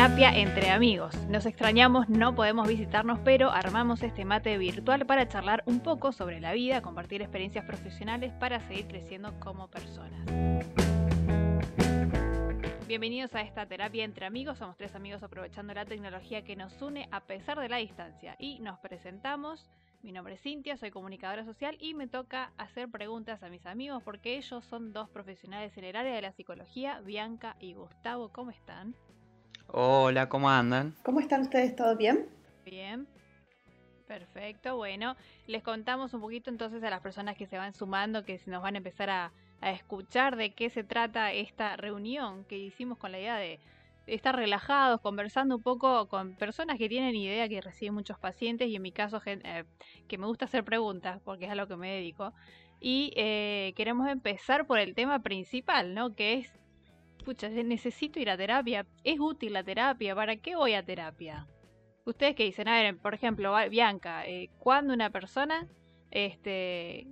terapia entre amigos. Nos extrañamos, no podemos visitarnos, pero armamos este mate virtual para charlar un poco sobre la vida, compartir experiencias profesionales para seguir creciendo como personas. Bienvenidos a esta terapia entre amigos. Somos tres amigos aprovechando la tecnología que nos une a pesar de la distancia. Y nos presentamos. Mi nombre es Cintia, soy comunicadora social y me toca hacer preguntas a mis amigos porque ellos son dos profesionales en el área de la psicología, Bianca y Gustavo. ¿Cómo están? Hola, ¿cómo andan? ¿Cómo están ustedes? ¿Todo bien? Bien. Perfecto, bueno, les contamos un poquito entonces a las personas que se van sumando, que nos van a empezar a, escuchar de qué se trata esta reunión que hicimos con la idea de estar relajados, conversando un poco con personas que tienen idea, que reciben muchos pacientes y en mi caso eh, que me gusta hacer preguntas porque es a lo que me dedico. Y eh, queremos empezar por el tema principal, ¿no? Que es pucha, necesito ir a terapia, es útil la terapia, ¿para qué voy a terapia? Ustedes que dicen, a ver, por ejemplo, Bianca, eh, ¿cuándo una persona este,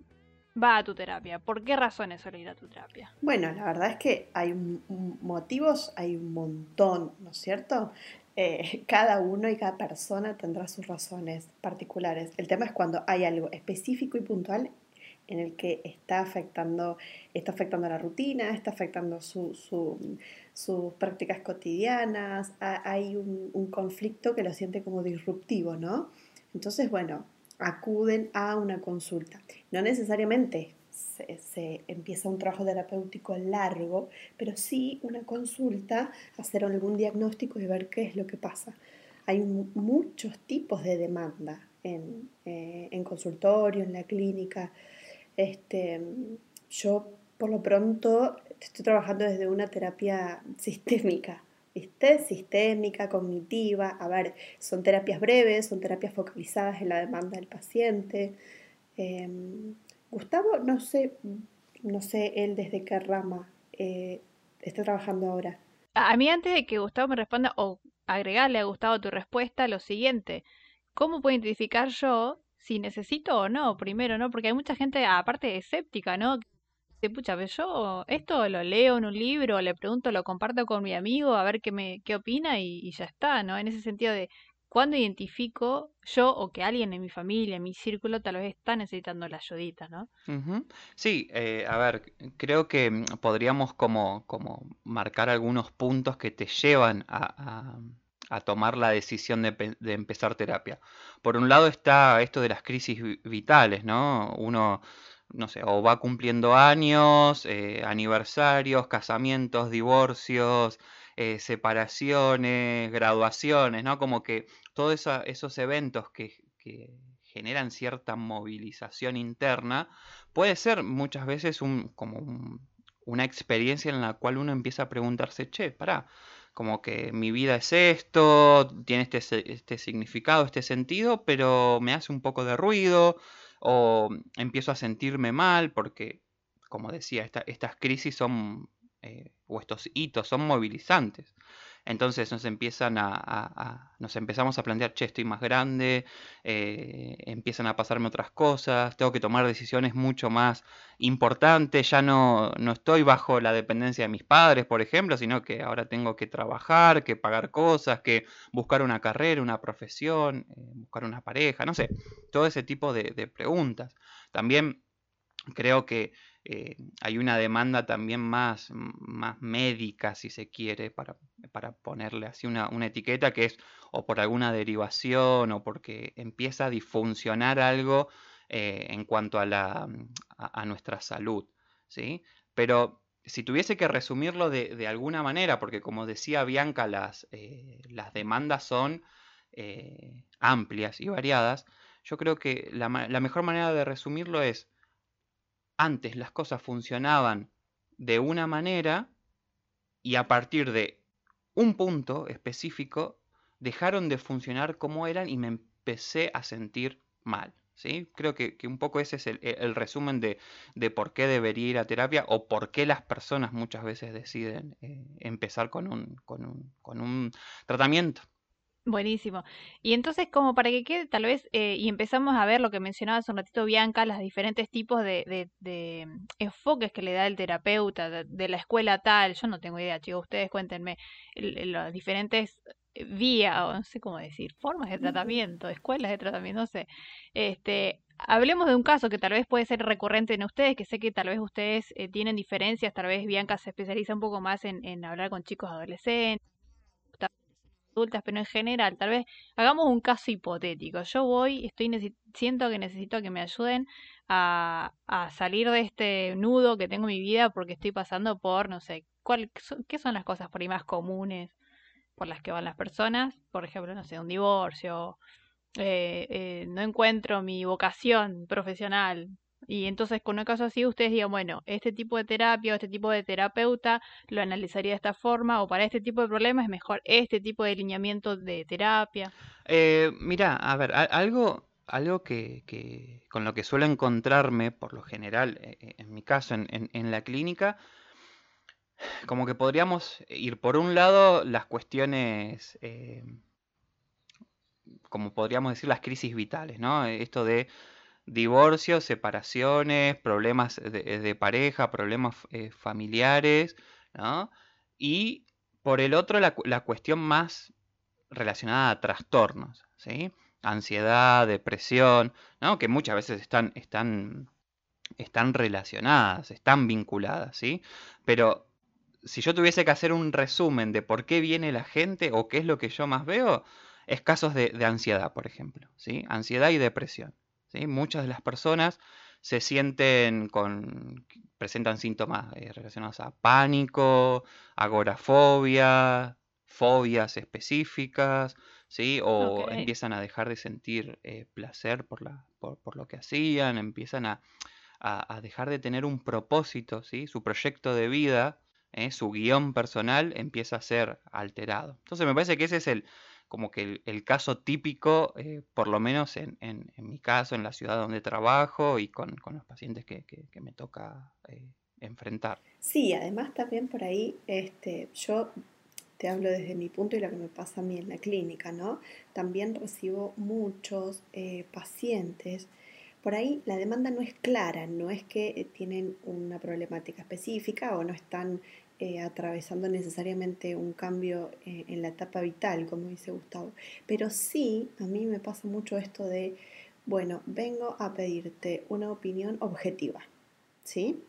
va a tu terapia? ¿Por qué razones suele ir a tu terapia? Bueno, la verdad es que hay motivos, hay un montón, ¿no es cierto? Eh, cada uno y cada persona tendrá sus razones particulares. El tema es cuando hay algo específico y puntual en el que está afectando, está afectando la rutina, está afectando sus prácticas cotidianas, hay un, conflicto que lo siente como disruptivo, ¿no? Entonces, bueno, acuden a una consulta. No necesariamente se, empieza un trabajo terapéutico largo, pero sí una consulta, hacer algún diagnóstico y ver qué es lo que pasa. Hay muchos tipos de demanda en, eh, en consultorio, en la clínica. Este, yo por lo pronto estoy trabajando desde una terapia sistémica, ¿viste? Sistémica, cognitiva. A ver, son terapias breves, son terapias focalizadas en la demanda del paciente. Em, Gustavo, no sé, no sé él desde qué rama eh, está trabajando ahora. A mí antes de que Gustavo me responda o agregarle a Gustavo tu respuesta, lo siguiente, ¿cómo puedo identificar yo si necesito o no, primero, ¿no? Porque hay mucha gente, aparte escéptica, ¿no? Se pucha, yo esto lo leo en un libro, le pregunto, lo comparto con mi amigo a ver qué me qué opina y, ya está, ¿no? En ese sentido de cuando identifico yo o que alguien en mi familia, en mi círculo, tal vez está necesitando la ayudita, ¿no? Sí, eh, a ver, creo que mm, podríamos como, como marcar algunos puntos que te llevan a tomar la decisión de, empezar terapia. Por un lado está esto de las crisis vitales, ¿no? Uno, no sé, o va cumpliendo años, eh, aniversarios, casamientos, divorcios, eh, separaciones, graduaciones, ¿no? Como que todos esos eventos que, generan cierta movilización interna, puede ser muchas veces un, como una experiencia en la cual uno empieza a preguntarse, che, pará, como que mi vida es esto, tiene este, este significado, este sentido, pero me hace un poco de ruido o empiezo a sentirme mal porque, como decía, estas crisis son, eh, o estos hitos son movilizantes. Entonces nos empiezan a, nos empezamos a plantear, che, estoy más grande, eh, empiezan a pasarme otras cosas, tengo que tomar decisiones mucho más importantes, ya no, no estoy bajo la dependencia de mis padres, por ejemplo, sino que ahora tengo que trabajar, que pagar cosas, que buscar una carrera, una profesión, eh, buscar una pareja, no sé, todo ese tipo de, de preguntas. También creo que eh, hay una demanda también más, más médica, si se quiere, para, ponerle así una, etiqueta, que es o por alguna derivación o porque empieza a disfuncionar algo eh, en cuanto a, la, a, nuestra salud. ¿sí? Pero si tuviese que resumirlo de, alguna manera, porque como decía Bianca, las, eh, las demandas son amplias y variadas, yo creo que la, la mejor manera de resumirlo es antes las cosas funcionaban de una manera y a partir de un punto específico dejaron de funcionar como eran y me empecé a sentir mal. ¿sí? Creo que, un poco ese es el, resumen de, por qué debería ir a terapia o por qué las personas muchas veces deciden eh, empezar con un, con, un, con un tratamiento. Buenísimo. Y entonces, como para que quede tal vez, eh, y empezamos a ver lo que mencionaba hace un ratito Bianca, los diferentes tipos de, de, enfoques que le da el terapeuta de, la escuela tal, yo no tengo idea, chicos, ustedes cuéntenme, los diferentes vía, o no sé cómo decir, formas de tratamiento, escuelas de tratamiento, no sé. Este, hablemos de un caso que tal vez puede ser recurrente en ustedes, que sé que tal vez ustedes eh, tienen diferencias, tal vez Bianca se especializa un poco más en, en hablar con chicos adolescentes, adultas, pero en general, tal vez hagamos un caso hipotético. Yo voy, estoy siento que necesito que me ayuden a, a, salir de este nudo que tengo en mi vida porque estoy pasando por, no sé, cuál, qué son las cosas por ahí más comunes por las que van las personas, por ejemplo, no sé, un divorcio, eh, eh, no encuentro mi vocación profesional. Y entonces con un caso así ustedes digan, bueno, este tipo de terapia o este tipo de terapeuta lo analizaría de esta forma o para este tipo de problemas es mejor este tipo de alineamiento de terapia. Eh, mira, a ver, algo, algo que, con lo que suelo encontrarme por lo general, en mi caso, en, en, la clínica, como que podríamos ir por un lado las cuestiones como podríamos decir, las crisis vitales, ¿no? Esto de divorcios, separaciones, problemas de, pareja, problemas eh, familiares, ¿no? Y por el otro, la, cuestión más relacionada a trastornos, ¿sí? Ansiedad, depresión, ¿no? Que muchas veces están, están, están relacionadas, están vinculadas, ¿sí? Pero si yo tuviese que hacer un resumen de por qué viene la gente o qué es lo que yo más veo, es casos de, ansiedad, por ejemplo, ¿sí? Ansiedad y depresión. ¿Sí? Muchas de las personas se sienten con, presentan síntomas eh, relacionados a pánico, agorafobia, fobias específicas, ¿sí? O empiezan a dejar de sentir eh, placer por, la, por, lo que hacían, empiezan a, a, dejar de tener un propósito, ¿sí? Su proyecto de vida, ¿eh? su guion personal empieza a ser alterado. Entonces me parece que ese es el, como que el, caso típico, eh, por lo menos en, mi caso, en la ciudad donde trabajo y con, los pacientes que, que, me toca eh, enfrentar. Sí, además también por ahí, este, yo te hablo desde mi punto y lo que me pasa a mí en la clínica, ¿no? También recibo muchos eh, pacientes. Por ahí la demanda no es clara, no es que tienen una problemática específica o no están eh, atravesando necesariamente un cambio eh, en la etapa vital, como dice Gustavo. Pero sí, a mí me pasa mucho esto de, bueno, vengo a pedirte una opinión objetiva. ¿Sí?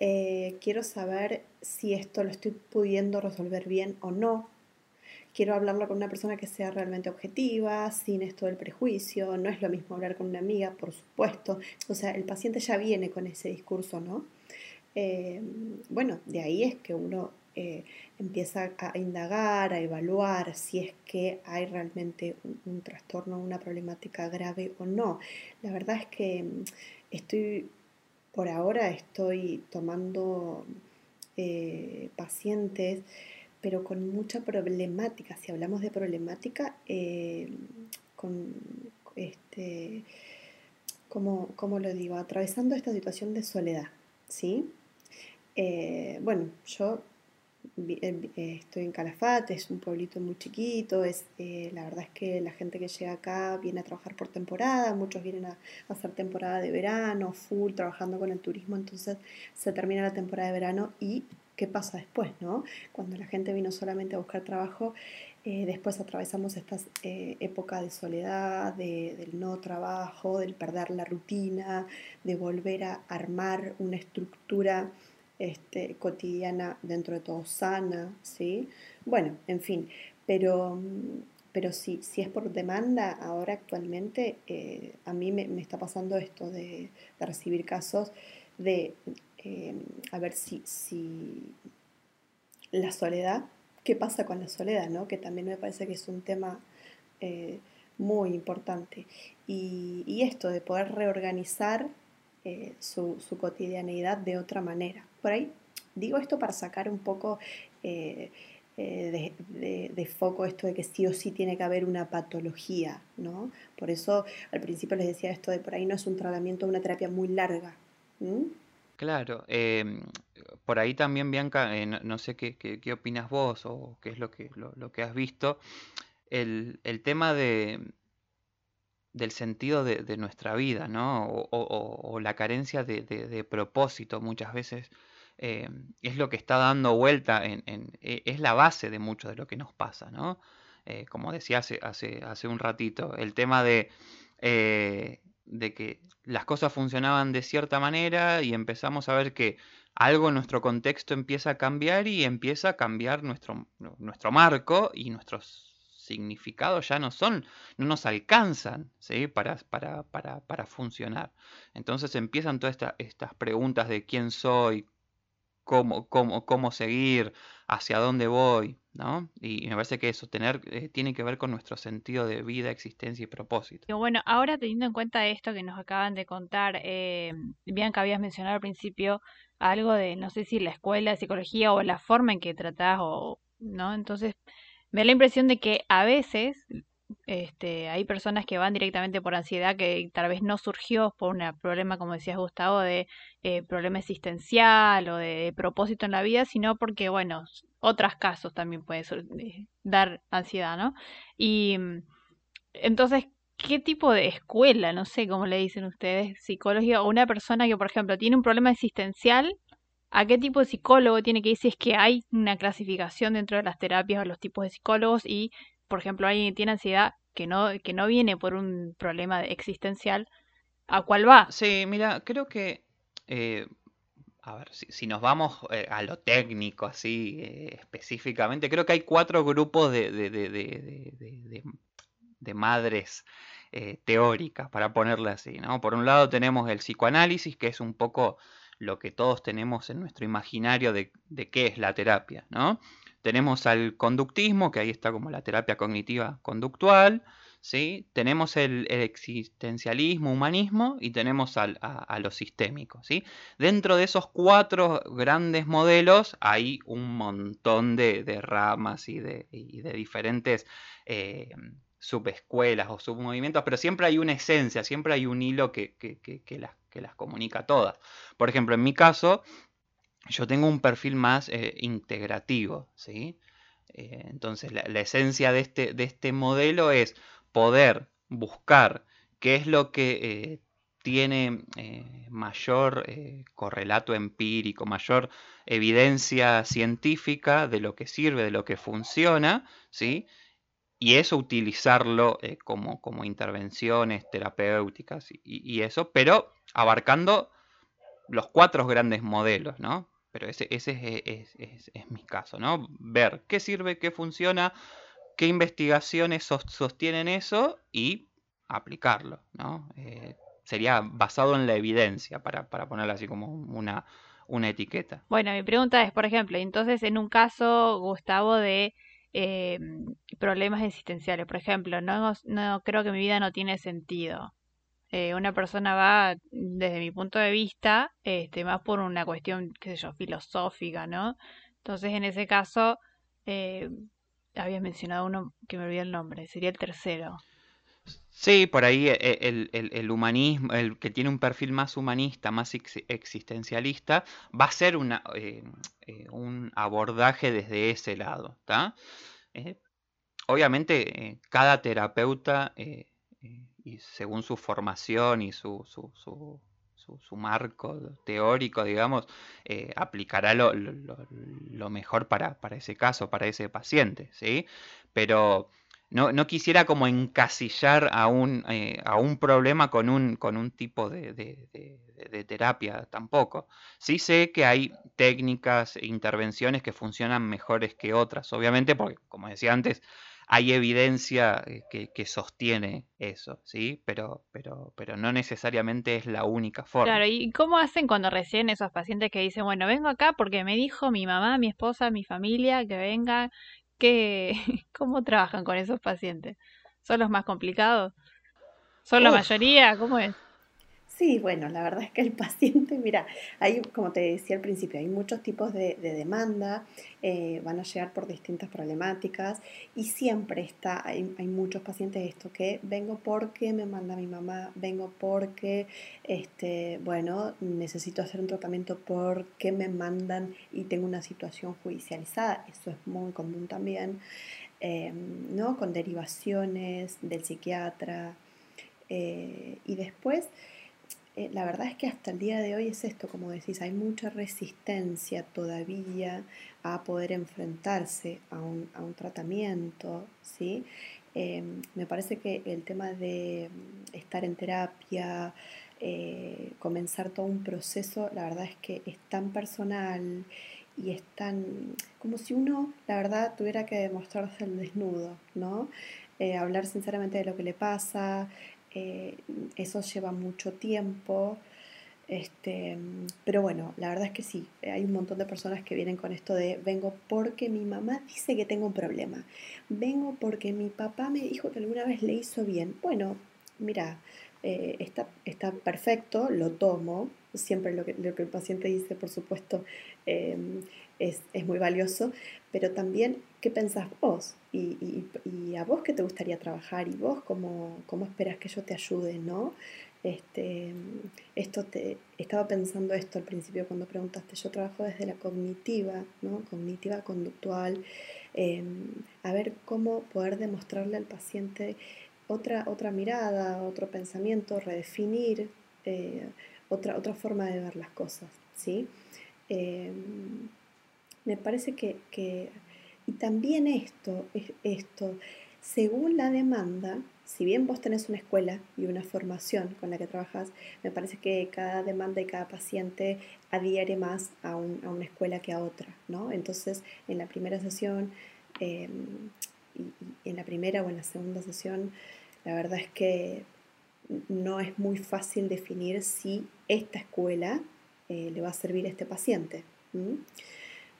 Eh, quiero saber si esto lo estoy pudiendo resolver bien o no. Quiero hablarlo con una persona que sea realmente objetiva, sin esto del prejuicio. No es lo mismo hablar con una amiga, por supuesto. O sea, el paciente ya viene con ese discurso, ¿no? Eh, bueno, de ahí es que uno eh, empieza a indagar, a evaluar si es que hay realmente un, trastorno, una problemática grave o no. La verdad es que mm, estoy, por ahora estoy tomando eh, pacientes, pero con mucha problemática. Si hablamos de problemática, con este, como, como lo digo, atravesando esta situación de soledad, ¿sí? Eh, bueno, yo eh, eh, estoy en Calafate, es un pueblito muy chiquito, es, la verdad es que la gente que llega acá viene a trabajar por temporada, muchos vienen a, hacer temporada de verano, full, trabajando con el turismo, entonces se termina la temporada de verano y ¿qué pasa después? No? Cuando la gente vino solamente a buscar trabajo, después atravesamos esta época de soledad, del no trabajo, del perder la rutina, de volver a armar una estructura este, cotidiana dentro de todo sana, ¿sí? Bueno, en fin, pero, pero si, si es por demanda, ahora actualmente eh, a mí me, está pasando esto de, recibir casos de, eh, a ver si, si la soledad, ¿qué pasa con la soledad? ¿no? Que también me parece que es un tema eh, muy importante. Y, y esto de poder reorganizar eh, su, cotidianeidad de otra manera. Por ahí digo esto para sacar un poco eh, eh, de, foco esto de que sí o sí tiene que haber una patología, ¿no? Por eso al principio les decía esto de por ahí no es un tratamiento, una terapia muy larga. Claro, em, por ahí también, Bianca, no, sé qué, qué, opinas vos o qué es lo que, lo, que has visto. el, tema de, del sentido de, nuestra vida, ¿no? O, la carencia de, propósito muchas veces eh, es lo que está dando vuelta, en, e, es la base de mucho de lo que nos pasa, ¿no? eh, como decía hace, hace, hace, un ratito, el tema de, eh, de que las cosas funcionaban de cierta manera y empezamos a ver que algo en nuestro contexto empieza a cambiar y empieza a cambiar nuestro, nuestro marco y nuestros significados ya no son, no nos alcanzan ¿sí? para, para, para, para funcionar. Entonces empiezan todas estas preguntas de quién soy, cómo, cómo, cómo seguir, hacia dónde voy, ¿no? Y me parece que eso tener, eh, tiene que ver con nuestro sentido de vida, existencia y propósito. Bueno, ahora teniendo en cuenta esto que nos acaban de contar, eh, que habías mencionado al principio algo de, no sé si la escuela de psicología o la forma en que tratás o, ¿no? Entonces, me da la impresión de que a veces este, hay personas que van directamente por ansiedad que tal vez no surgió por un problema, como decías Gustavo, de eh, problema existencial o de, propósito en la vida, sino porque, bueno, otros casos también pueden eh, dar ansiedad, ¿no? Y mm, entonces, ¿qué tipo de escuela, no sé cómo le dicen ustedes, psicología, o una persona que, por ejemplo, tiene un problema existencial, ¿a qué tipo de psicólogo tiene que ir si es que hay una clasificación dentro de las terapias o los tipos de psicólogos y por ejemplo, alguien tiene ansiedad que no, que no viene por un problema existencial, ¿a cuál va? Sí, mira, creo que, eh, a ver, si, nos vamos eh, a lo técnico, así eh, específicamente, creo que hay cuatro grupos de, de, de, de madres teóricas, para ponerle así, ¿no? Por un lado tenemos el psicoanálisis, que es un poco lo que todos tenemos en nuestro imaginario de qué es la terapia, ¿no? Tenemos al conductismo, que ahí está como la terapia cognitiva conductual, ¿sí? Tenemos el, existencialismo, humanismo y tenemos a, lo sistémico, ¿sí? Dentro de esos cuatro grandes modelos hay un montón de, ramas y de, diferentes eh, subescuelas o submovimientos, pero siempre hay una esencia, siempre hay un hilo que, las, que las comunica todas. Por ejemplo, en mi caso, yo tengo un perfil más eh, integrativo, ¿sí? Eh, entonces, la, esencia de este, de este, modelo es poder buscar qué es lo que eh, tiene mayor correlato empírico, mayor evidencia científica de lo que sirve, de lo que funciona, ¿sí? Y eso utilizarlo como, como, intervenciones terapéuticas y, y, eso, pero abarcando los cuatro grandes modelos, ¿no? Pero ese, ese es, mi caso, ¿no? Ver qué sirve, qué funciona, qué investigaciones sostienen eso y aplicarlo, ¿no? Eh, sería basado en la evidencia, para, para ponerlo así como una, una etiqueta. Bueno, mi pregunta es, por ejemplo, entonces en un caso, Gustavo, de eh, problemas existenciales, por ejemplo, no, no creo que mi vida no tiene sentido. Eh, una persona va, desde mi punto de vista, este, más por una cuestión, qué sé yo, filosófica, ¿no? Entonces, en ese caso, eh, habías mencionado uno que me olvidé el nombre, sería el tercero. Sí, por ahí eh, el, humanismo, el que tiene un perfil más humanista, más existencialista, va a ser una, un abordaje desde ese lado. ¿está? obviamente, cada terapeuta y según su formación y su, su, su, su, marco teórico, digamos, eh, aplicará lo, lo, mejor para, para, ese caso, para ese paciente, ¿sí? Pero no, no quisiera como encasillar a un, eh, a un problema con un, con un tipo de, de, de, terapia tampoco. Sí sé que hay técnicas e intervenciones que funcionan mejores que otras, obviamente, porque, como decía antes, hay evidencia eh, que, sostiene eso, ¿sí? Pero, pero, pero no necesariamente es la única forma. Claro, ¿y cómo hacen cuando reciben esos pacientes que dicen, bueno, vengo acá porque me dijo mi mamá, mi esposa, mi familia que venga? ¿Qué, ¿Cómo trabajan con esos pacientes? ¿Son los más complicados? ¿Son la mayoría? ¿Cómo es? Sí, bueno, la verdad es que el paciente, mira, hay, como te decía al principio, hay muchos tipos de, demanda, eh, van a llegar por distintas problemáticas y siempre está, hay, muchos pacientes esto que vengo porque me manda mi mamá, vengo porque, este, bueno, necesito hacer un tratamiento porque me mandan y tengo una situación judicializada, eso es muy común también, eh, ¿no? Con derivaciones del psiquiatra eh, y después eh, la verdad es que hasta el día de hoy es esto, como decís, hay mucha resistencia todavía a poder enfrentarse a un, a un tratamiento, ¿sí? Em, me parece que el tema de mm, estar en terapia, eh, comenzar todo un proceso, la verdad es que es tan personal y es tan como si uno, la verdad, tuviera que demostrarse el desnudo, ¿no? Eh, hablar sinceramente de lo que le pasa, eh, eso lleva mucho tiempo. Este, pero bueno, la verdad es que sí, hay un montón de personas que vienen con esto de vengo porque mi mamá dice que tengo un problema, vengo porque mi papá me dijo que alguna vez le hizo bien. Bueno, mira, eh, está, perfecto, lo tomo, siempre lo que, el paciente dice, por supuesto, em, es, muy valioso, pero también qué pensás vos y, a vos qué te gustaría trabajar y vos cómo, esperas que yo te ayude, ¿no? Este, estaba pensando esto al principio cuando preguntaste, yo trabajo desde la cognitiva, cognitiva conductual, em, a ver cómo poder demostrarle al paciente otra, otra mirada, otro pensamiento, redefinir eh, otra, otra forma de ver las cosas. ¿sí? Em, me parece que, que, y también esto, esto, según la demanda, si bien vos tenés una escuela y una formación con la que trabajas, me parece que cada demanda y cada paciente adhiere más a, una escuela que a otra, ¿no? Entonces, en la primera sesión, em, y, en la primera o en la segunda sesión, la verdad es que no es muy fácil definir si esta escuela eh, le va a servir a este paciente.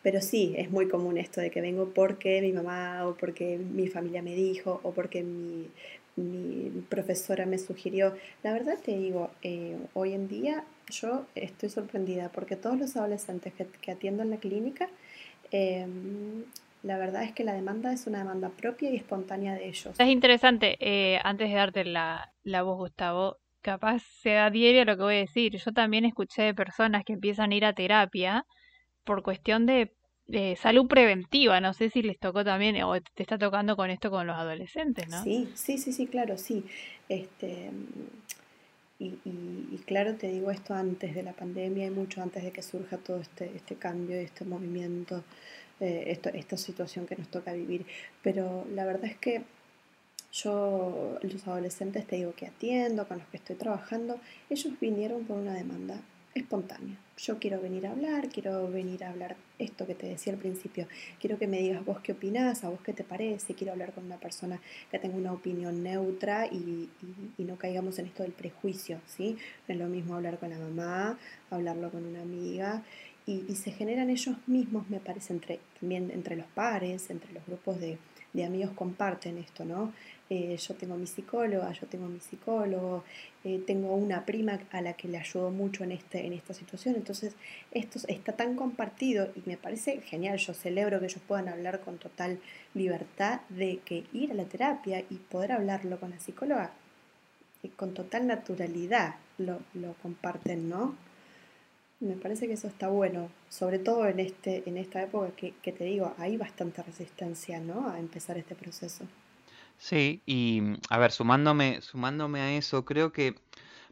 Pero sí, es muy común esto de que vengo porque mi mamá o porque mi familia me dijo o porque mi, mi profesora me sugirió. La verdad te digo, eh, hoy en día yo estoy sorprendida porque todos los adolescentes que, atiendo en la clínica, em, la verdad es que la demanda es una demanda propia y espontánea de ellos. Es interesante, eh, antes de darte la, la voz, Gustavo, capaz se adhiere a lo que voy a decir. Yo también escuché de personas que empiezan a ir a terapia por cuestión de eh, salud preventiva. No sé si les tocó también o te está tocando con esto con los adolescentes, ¿no? Sí, sí, sí, sí, claro, sí. Este, y, y, claro, te digo esto antes de la pandemia y mucho antes de que surja todo este, este cambio y este movimiento, eh, esto, esta situación que nos toca vivir. Pero la verdad es que yo, los adolescentes, te digo que atiendo, con los que estoy trabajando, ellos vinieron por una demanda espontánea. Yo quiero venir a hablar, quiero venir a hablar esto que te decía al principio. Quiero que me digas vos qué opinás, a vos qué te parece. Quiero hablar con una persona que tenga una opinión neutra y, no caigamos en esto del prejuicio, ¿sí? Es lo mismo hablar con la mamá, hablarlo con una amiga. Y, se generan ellos mismos, me parece, entre, también entre los pares, entre los grupos de, de amigos comparten esto, ¿no? Eh, yo tengo mi psicóloga, yo tengo mi psicólogo, eh, tengo una prima a la que le ayudo mucho en, este, en esta situación. Entonces, esto está tan compartido y me parece genial. Yo celebro que ellos puedan hablar con total libertad de que ir a la terapia y poder hablarlo con la psicóloga y con total naturalidad lo, lo comparten, ¿no? Me parece que eso está bueno, sobre todo en, este, en esta época que, te digo, hay bastante resistencia ¿no? a empezar este proceso. Sí, y a ver, sumándome, sumándome a eso, creo que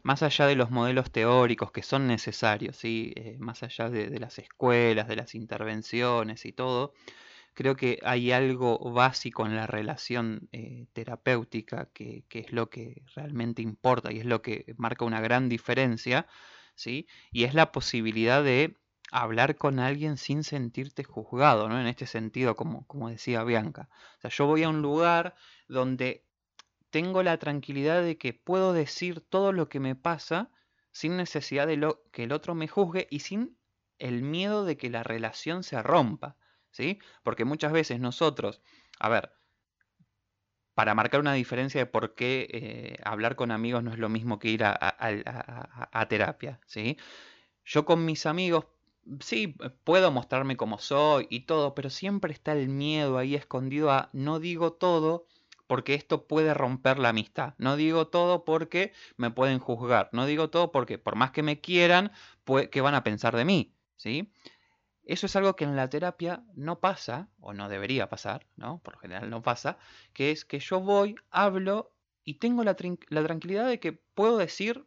más allá de los modelos teóricos que son necesarios, ¿sí? Eh, más allá de, las escuelas, de las intervenciones y todo, creo que hay algo básico en la relación eh, terapéutica que es lo que realmente importa y es lo que marca una gran diferencia, ¿sí? Y es la posibilidad de hablar con alguien sin sentirte juzgado, ¿no? En este sentido, como, como decía Bianca. O sea, yo voy a un lugar donde tengo la tranquilidad de que puedo decir todo lo que me pasa sin necesidad de lo, que el otro me juzgue y sin el miedo de que la relación se rompa, ¿sí? Porque muchas veces nosotros, a ver, para marcar una diferencia de por qué eh, hablar con amigos no es lo mismo que ir a, terapia, ¿sí? Yo con mis amigos sí, puedo mostrarme como soy y todo, pero siempre está el miedo ahí escondido a no digo todo porque esto puede romper la amistad. No digo todo porque me pueden juzgar. No digo todo porque por más que me quieran, ¿qué van a pensar de mí? ¿Sí? Eso es algo que en la terapia no pasa, o no debería pasar, ¿no? Por lo general no pasa, que es que yo voy, hablo y tengo la, la tranquilidad de que puedo decir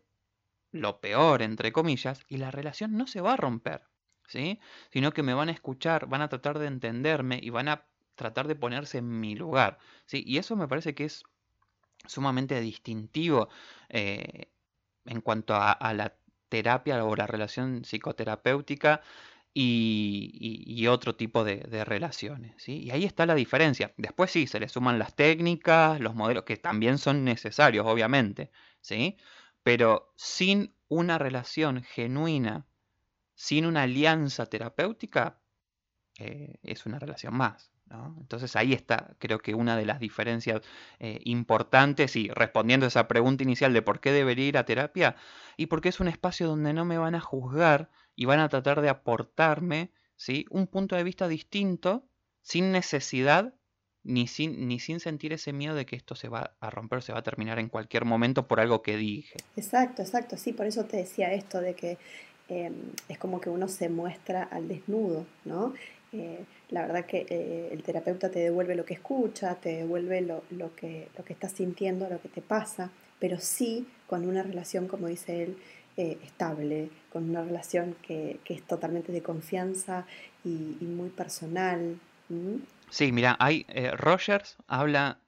lo peor, entre comillas, y la relación no se va a romper, ¿sí? Sino que me van a escuchar, van a tratar de entenderme y van a tratar de ponerse en mi lugar, ¿sí? Y eso me parece que es sumamente distintivo eh, en cuanto a, la terapia o la relación psicoterapéutica y, otro tipo de, relaciones. ¿sí? Y ahí está la diferencia. Después sí, se le suman las técnicas, los modelos, que también son necesarios, obviamente. ¿sí? Pero sin una relación genuina, sin una alianza terapéutica, eh, es una relación más. Entonces ahí está, creo que una de las diferencias eh, importantes y respondiendo a esa pregunta inicial de por qué debería ir a terapia y porque es un espacio donde no me van a juzgar y van a tratar de aportarme ¿sí? un punto de vista distinto sin necesidad ni sin, ni sin sentir ese miedo de que esto se va a romper, se va a terminar en cualquier momento por algo que dije. Exacto, exacto, sí, por eso te decía esto de que em, es como que uno se muestra al desnudo, ¿no? Eh, la verdad que eh, el terapeuta te devuelve lo que escucha, te devuelve lo, lo, que, lo que estás sintiendo, lo que te pasa, pero sí con una relación, como dice él, eh, estable, con una relación que, que, es totalmente de confianza y, muy personal. Sí, mira, hay, Rogers habla,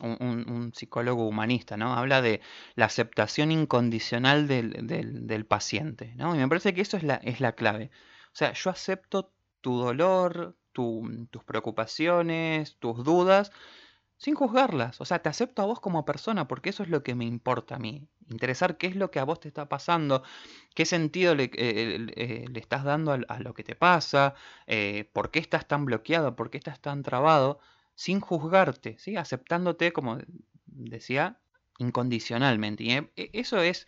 un, un, psicólogo humanista, ¿no? Habla de la aceptación incondicional del, del paciente, ¿no? Y me parece que eso es la, es la clave. O sea, yo acepto tu dolor, tus preocupaciones, tus dudas, sin juzgarlas. O sea, te acepto a vos como persona porque eso es lo que me importa a mí. Interesar qué es lo que a vos te está pasando, qué sentido le, eh, eh, estás dando a, lo que te pasa, eh, por qué estás tan bloqueado, por qué estás tan trabado, sin juzgarte, ¿sí? aceptándote, como decía, incondicionalmente. Y e, eso es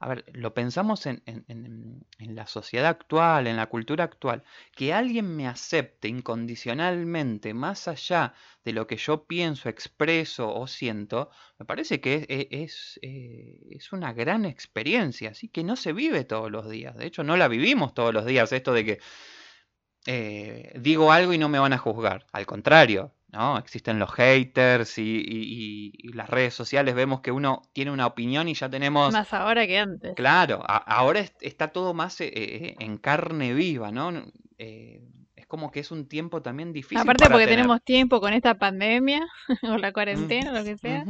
a ver, lo pensamos en, la sociedad actual, en la cultura actual, que alguien me acepte incondicionalmente más allá de lo que yo pienso, expreso o siento, me parece que es, eh, una gran experiencia, así que no se vive todos los días. De hecho, no la vivimos todos los días, esto de que eh, digo algo y no me van a juzgar. Al contrario, ¿no? Existen los haters y, las redes sociales vemos que uno tiene una opinión y ya tenemos... Más ahora que antes. Claro, ahora está todo más eh, eh, en carne viva, ¿no? Eh, es como que es un tiempo también difícil. Aparte porque tenemos tiempo con esta pandemia o la cuarentena, o lo que sea.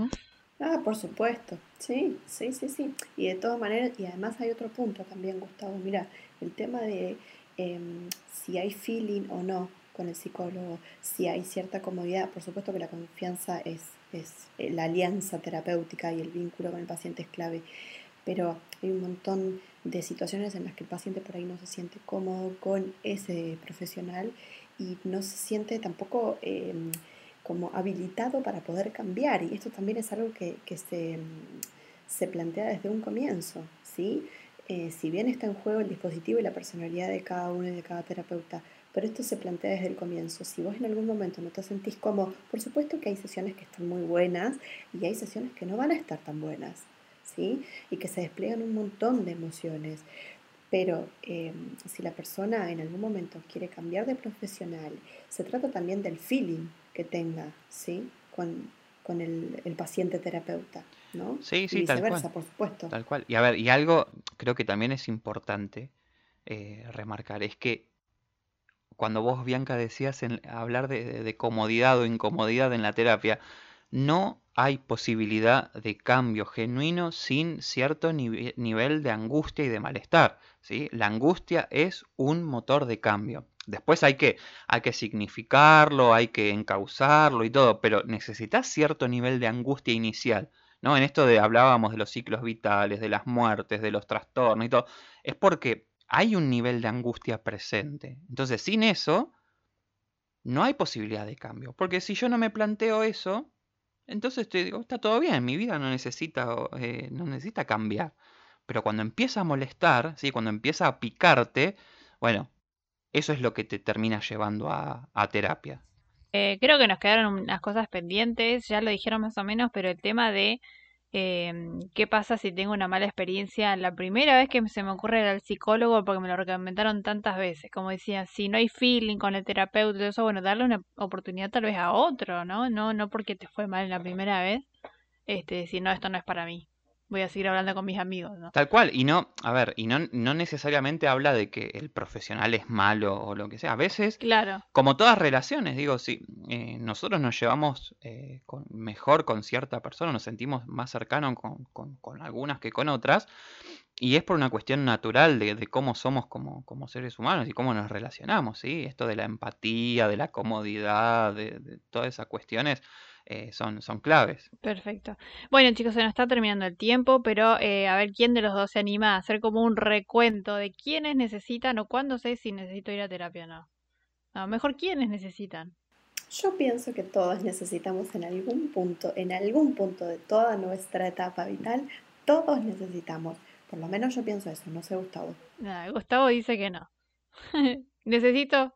Ah, por supuesto. Sí, sí, sí, sí. Y de todas maneras, y además hay otro punto también, Gustavo. Mira, el tema de em, si hay feeling o no con el psicólogo, si hay cierta comodidad, por supuesto que la confianza es, es eh, la alianza terapéutica y el vínculo con el paciente es clave, pero hay un montón de situaciones en las que el paciente por ahí no se siente cómodo con ese profesional y no se siente tampoco em, como habilitado para poder cambiar. Y esto también es algo que, se, se, plantea desde un comienzo. ¿sí? Eh, si bien está en juego el dispositivo y la personalidad de cada uno y de cada terapeuta, pero esto se plantea desde el comienzo. Si vos en algún momento no te sentís como, por supuesto que hay sesiones que están muy buenas y hay sesiones que no van a estar tan buenas, ¿sí? Y que se despliegan un montón de emociones. Pero em, si la persona en algún momento quiere cambiar de profesional, se trata también del feeling que tenga, ¿sí? Con, con el, el paciente terapeuta, ¿no? Sí, sí, y viceversa, tal cual. por supuesto. Tal cual. Y a ver, y algo creo que también es importante eh, remarcar, es que cuando vos, Bianca, decías en, hablar de, comodidad o incomodidad en la terapia, no hay posibilidad de cambio genuino sin cierto nivel de angustia y de malestar. ¿sí? La angustia es un motor de cambio. Después hay que, hay que significarlo, hay que encauzarlo y todo, pero necesitas cierto nivel de angustia inicial. ¿no? En esto de hablábamos de los ciclos vitales, de las muertes, de los trastornos y todo, es porque hay un nivel de angustia presente. Entonces, sin eso, no hay posibilidad de cambio. Porque si yo no me planteo eso, entonces te digo, está todo bien, mi vida no necesita, eh, no necesita cambiar. Pero cuando empieza a molestar, ¿sí? cuando empieza a picarte, bueno, eso es lo que te termina llevando a, terapia. Eh, creo que nos quedaron unas cosas pendientes, ya lo dijeron más o menos, pero el tema de Em, ¿Qué pasa si tengo una mala experiencia? La primera vez que se me ocurre ir al psicólogo, porque me lo recomendaron tantas veces, como decía, si no hay feeling con el terapeuta, eso, bueno, darle una oportunidad tal vez a otro, ¿no? No, no porque te fue mal la primera vez, este, decir, no, esto no es para mí. Voy a seguir hablando con mis amigos, ¿no? Tal cual, y no, a ver, y no, no necesariamente habla de que el profesional es malo o lo que sea. A veces, Claro, como todas relaciones, digo, si eh, nosotros nos llevamos eh, con- mejor con cierta persona, nos sentimos más cercanos con, con- con algunas que con otras, y es por una cuestión natural de, de cómo somos como, como seres humanos y cómo nos relacionamos, ¿sí? Esto de la empatía, de la comodidad, de, de todas esas cuestiones eh, son, son claves. perfecto. Bueno, chicos, se nos está terminando el tiempo, pero eh, a ver quién de los dos se anima a hacer como un recuento de quiénes necesitan o cuándo sé si necesito ir a terapia o no. No, mejor quiénes necesitan. Yo pienso que todos necesitamos en algún punto, en algún punto de toda nuestra etapa vital, todos necesitamos. Por lo menos yo pienso eso, no sé, Gustavo. Gustavo dice que no. ¿Necesito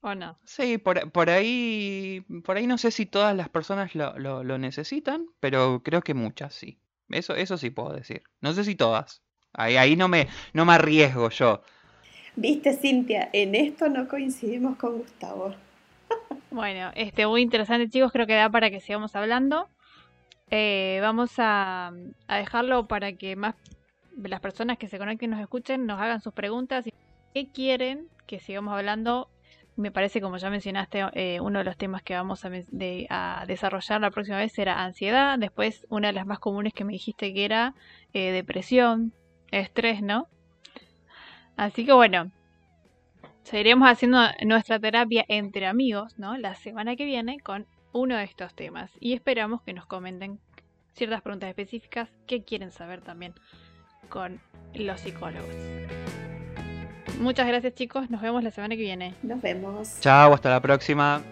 o no? Sí, por, por ahí, por ahí no sé si todas las personas lo, lo- lo necesitan, pero creo que muchas sí. Eso, eso sí puedo decir. No sé si todas. Ahí, ahí no me, no me arriesgo yo. Viste, Cintia, en esto no coincidimos con Gustavo. Bueno, este, muy interesante, chicos. Creo que da para que sigamos hablando. Eh, vamos a, a dejarlo para que más las personas que se conecten y nos escuchen nos hagan sus preguntas y qué quieren que sigamos hablando. Me parece, como ya mencionaste, eh, uno de los temas que vamos a, desarrollar la próxima vez será ansiedad. Después, una de las más comunes que me dijiste que era eh, depresión, estrés, ¿no? Así que bueno, seguiremos haciendo nuestra terapia entre amigos, ¿no? La semana que viene con uno de estos temas. Y esperamos que nos comenten ciertas preguntas específicas que quieren saber también con los psicólogos. Muchas gracias chicos, nos vemos la semana que viene. Nos vemos. Chao, hasta la próxima.